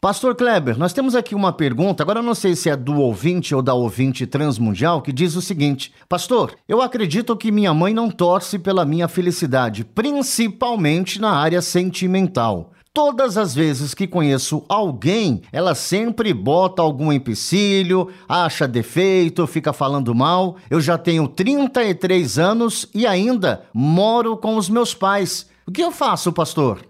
Pastor Kleber, nós temos aqui uma pergunta, agora eu não sei se é do ouvinte ou da ouvinte transmundial, que diz o seguinte: Pastor, eu acredito que minha mãe não torce pela minha felicidade, principalmente na área sentimental. Todas as vezes que conheço alguém, ela sempre bota algum empecilho, acha defeito, fica falando mal. Eu já tenho 33 anos e ainda moro com os meus pais. O que eu faço, pastor?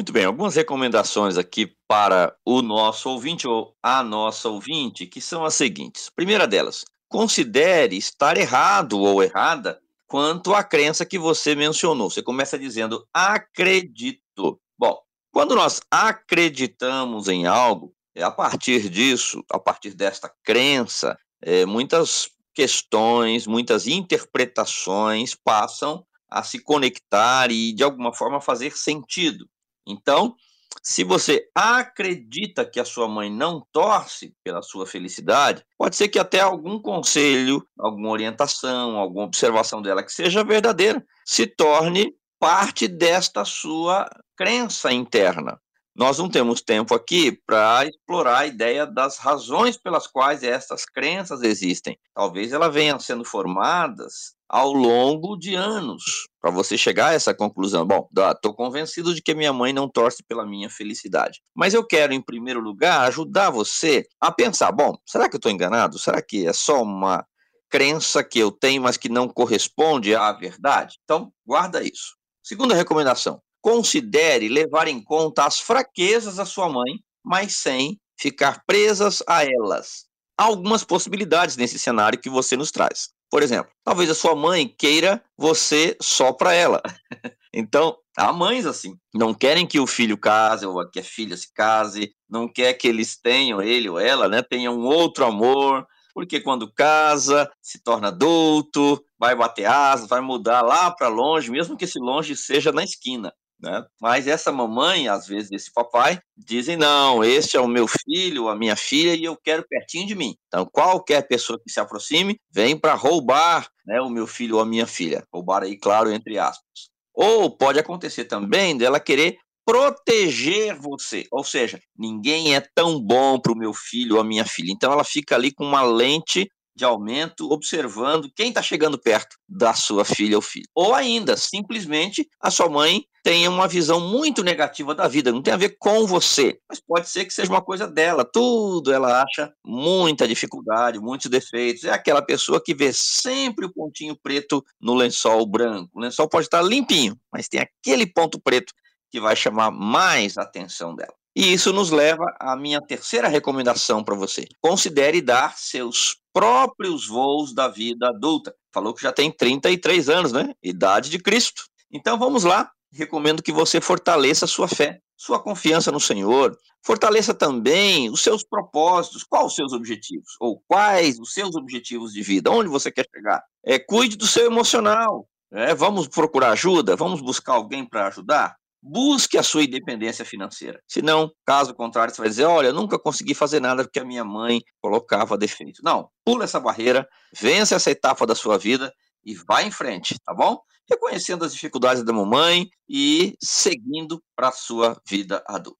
Muito bem, algumas recomendações aqui para o nosso ouvinte ou a nossa ouvinte, que são as seguintes. Primeira delas, considere estar errado ou errada quanto à crença que você mencionou. Você começa dizendo acredito. Bom, quando nós acreditamos em algo, é a partir disso, a partir desta crença, é, muitas questões, muitas interpretações passam a se conectar e, de alguma forma, fazer sentido. Então, se você acredita que a sua mãe não torce pela sua felicidade, pode ser que até algum conselho, alguma orientação, alguma observação dela que seja verdadeira, se torne parte desta sua crença interna. Nós não temos tempo aqui para explorar a ideia das razões pelas quais essas crenças existem. Talvez elas venham sendo formadas ao longo de anos para você chegar a essa conclusão. Bom, estou convencido de que minha mãe não torce pela minha felicidade. Mas eu quero, em primeiro lugar, ajudar você a pensar: bom, será que eu estou enganado? Será que é só uma crença que eu tenho, mas que não corresponde à verdade? Então, guarda isso. Segunda recomendação: considere levar em conta as fraquezas da sua mãe, mas sem ficar presas a elas. Há algumas possibilidades nesse cenário que você nos traz. Por exemplo, talvez a sua mãe queira você só para ela. então, há mães assim, não querem que o filho case ou que a filha se case, não quer que eles tenham, ele ou ela, né, tenham um outro amor, porque quando casa, se torna adulto, vai bater asas, vai mudar lá para longe, mesmo que esse longe seja na esquina. Né? Mas essa mamãe, às vezes esse papai, dizem: não, este é o meu filho, a minha filha, e eu quero pertinho de mim. Então, qualquer pessoa que se aproxime vem para roubar né, o meu filho ou a minha filha. Roubar aí, claro, entre aspas. Ou pode acontecer também dela querer proteger você. Ou seja, ninguém é tão bom para o meu filho ou a minha filha. Então ela fica ali com uma lente de aumento, observando quem está chegando perto da sua filha ou filho. Ou ainda, simplesmente, a sua mãe tenha uma visão muito negativa da vida, não tem a ver com você, mas pode ser que seja uma coisa dela, tudo ela acha muita dificuldade, muitos defeitos. É aquela pessoa que vê sempre o pontinho preto no lençol branco. O lençol pode estar limpinho, mas tem aquele ponto preto que vai chamar mais a atenção dela. E isso nos leva à minha terceira recomendação para você. Considere dar seus próprios voos da vida adulta. Falou que já tem 33 anos, né? Idade de Cristo. Então vamos lá. Recomendo que você fortaleça sua fé, sua confiança no Senhor. Fortaleça também os seus propósitos. Quais os seus objetivos? Ou quais os seus objetivos de vida? Onde você quer chegar? É, cuide do seu emocional. É, vamos procurar ajuda? Vamos buscar alguém para ajudar? Busque a sua independência financeira. Senão, caso contrário, você vai dizer: olha, nunca consegui fazer nada porque a minha mãe colocava defeito. Não, pula essa barreira, vence essa etapa da sua vida e vá em frente, tá bom? Reconhecendo as dificuldades da mamãe e seguindo para a sua vida adulta.